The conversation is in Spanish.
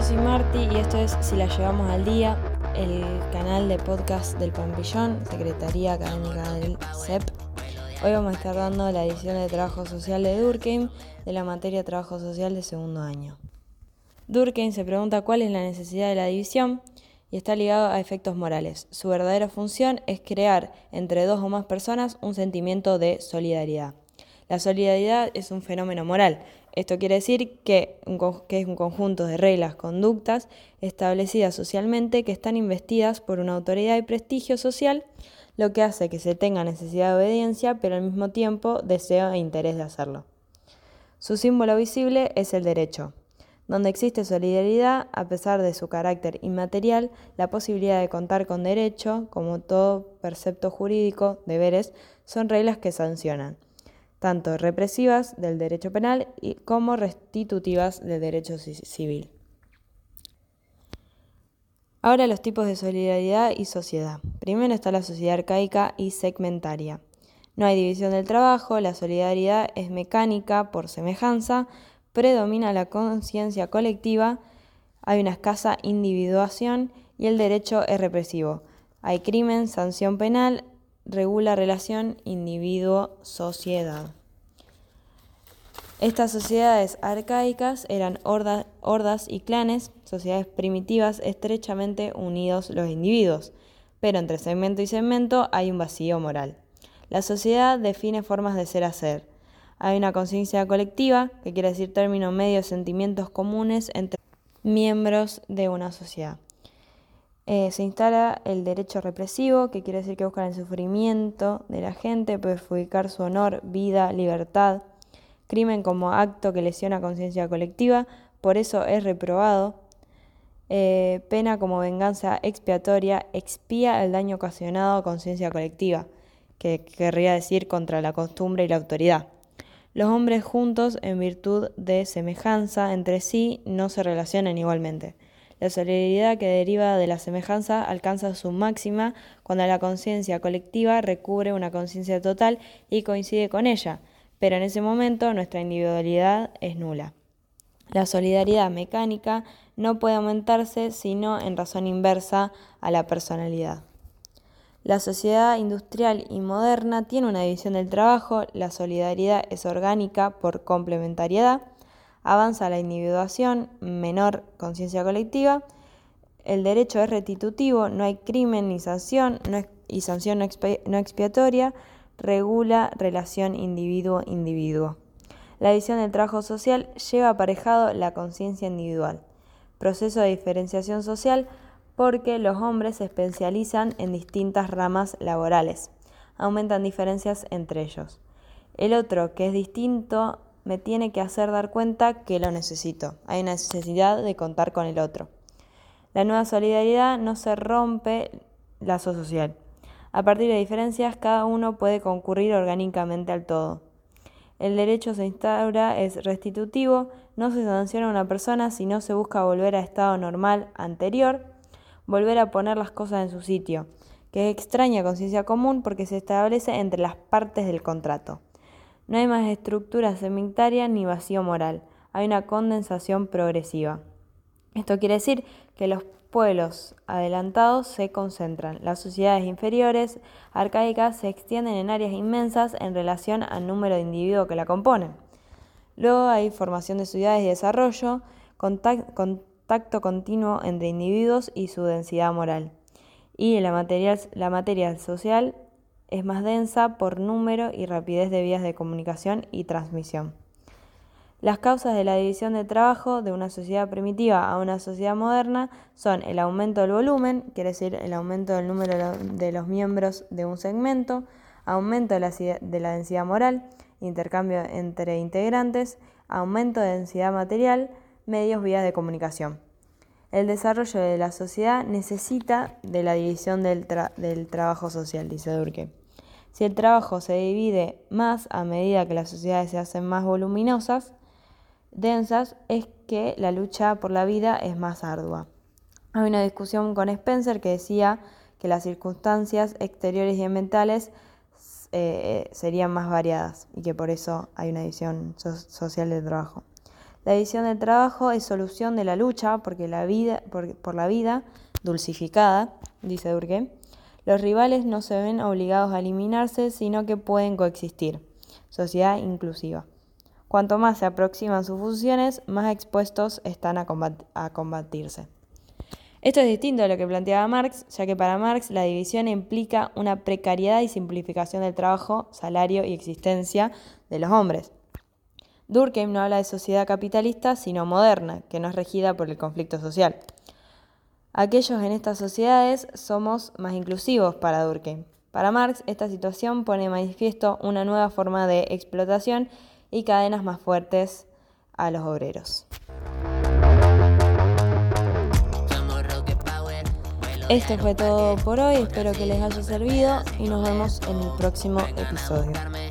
yo soy Marti y esto es Si la llevamos al día, el canal de podcast del Pampillón, Secretaría Académica del CEP. Hoy vamos a estar dando la edición de Trabajo Social de Durkheim de la materia Trabajo Social de segundo año. Durkheim se pregunta cuál es la necesidad de la división y está ligado a efectos morales. Su verdadera función es crear entre dos o más personas un sentimiento de solidaridad. La solidaridad es un fenómeno moral. Esto quiere decir que, es un conjunto de reglas, conductas establecidas socialmente que están investidas por una autoridad y prestigio social, lo que hace que se tenga necesidad de obediencia, pero al mismo tiempo deseo e interés de hacerlo. Su símbolo visible es el derecho. Donde existe solidaridad, a pesar de su carácter inmaterial, la posibilidad de contar con derecho, como todo percepto jurídico, deberes, son reglas que sancionan tanto represivas del derecho penal como restitutivas del derecho civil. Ahora los tipos de solidaridad y sociedad. Primero está la sociedad arcaica y segmentaria. No hay división del trabajo, la solidaridad es mecánica por semejanza, predomina la conciencia colectiva, hay una escasa individuación y el derecho es represivo. Hay crimen, sanción penal, regula relación individuo-sociedad. Estas sociedades arcaicas eran hordas y clanes, sociedades primitivas estrechamente unidos los individuos, pero entre segmento y segmento hay un vacío moral. La sociedad define formas de ser hacer. Hay una conciencia colectiva, que quiere decir término medio, sentimientos comunes entre miembros de una sociedad. Eh, se instala el derecho represivo, que quiere decir que buscan el sufrimiento de la gente, perjudicar su honor, vida, libertad. Crimen como acto que lesiona conciencia colectiva, por eso es reprobado. Eh, pena como venganza expiatoria, expía el daño ocasionado a conciencia colectiva, que querría decir contra la costumbre y la autoridad. Los hombres juntos, en virtud de semejanza entre sí, no se relacionan igualmente. La solidaridad que deriva de la semejanza alcanza su máxima cuando la conciencia colectiva recubre una conciencia total y coincide con ella, pero en ese momento nuestra individualidad es nula. La solidaridad mecánica no puede aumentarse sino en razón inversa a la personalidad. La sociedad industrial y moderna tiene una división del trabajo, la solidaridad es orgánica por complementariedad, avanza la individuación, menor conciencia colectiva, el derecho es restitutivo, no hay crimen ni sanción y sanción no, expiatoria, regula relación individuo-individuo. La visión del trabajo social lleva aparejado la conciencia individual, proceso de diferenciación social porque los hombres se especializan en distintas ramas laborales, aumentan diferencias entre ellos. El otro, que es distinto me tiene que hacer dar cuenta que lo necesito. Hay una necesidad de contar con el otro. La nueva solidaridad no se rompe lazo social. A partir de diferencias, cada uno puede concurrir orgánicamente al todo. El derecho se instaura, es restitutivo, no se sanciona a una persona si no se busca volver a estado normal anterior, volver a poner las cosas en su sitio, que es extraña conciencia común porque se establece entre las partes del contrato. No hay más estructura semitaria ni vacío moral, hay una condensación progresiva. Esto quiere decir que los pueblos adelantados se concentran, las sociedades inferiores, arcaicas, se extienden en áreas inmensas en relación al número de individuos que la componen. Luego hay formación de ciudades y desarrollo, contacto continuo entre individuos y su densidad moral. Y la la materia social es más densa por número y rapidez de vías de comunicación y transmisión. Las causas de la división de trabajo de una sociedad primitiva a una sociedad moderna son el aumento del volumen, quiere decir el aumento del número de los miembros de un segmento, aumento de la, de la densidad moral, intercambio entre integrantes, aumento de densidad material, medios, vías de comunicación. El desarrollo de la sociedad necesita de la división del, del trabajo social, dice Durkheim. Si el trabajo se divide más a medida que las sociedades se hacen más voluminosas, densas, es que la lucha por la vida es más ardua. Hay una discusión con Spencer que decía que las circunstancias exteriores y ambientales eh, serían más variadas y que por eso hay una división social del trabajo. La división del trabajo es solución de la lucha porque la vida, por, la vida dulcificada, dice Durkheim. Los rivales no se ven obligados a eliminarse, sino que pueden coexistir. Sociedad inclusiva. Cuanto más se aproximan sus funciones, más expuestos están a, combatirse. Esto es distinto a lo que planteaba Marx, ya que para Marx la división implica una precariedad y simplificación del trabajo, salario y existencia de los hombres. Durkheim no habla de sociedad capitalista, sino moderna, que no es regida por el conflicto social. Aquellos en estas sociedades somos más inclusivos para Durkheim. Para Marx, esta situación pone manifiesto una nueva forma de explotación y cadenas más fuertes a los obreros. Esto fue todo por hoy, espero que les haya servido y nos vemos en el próximo episodio.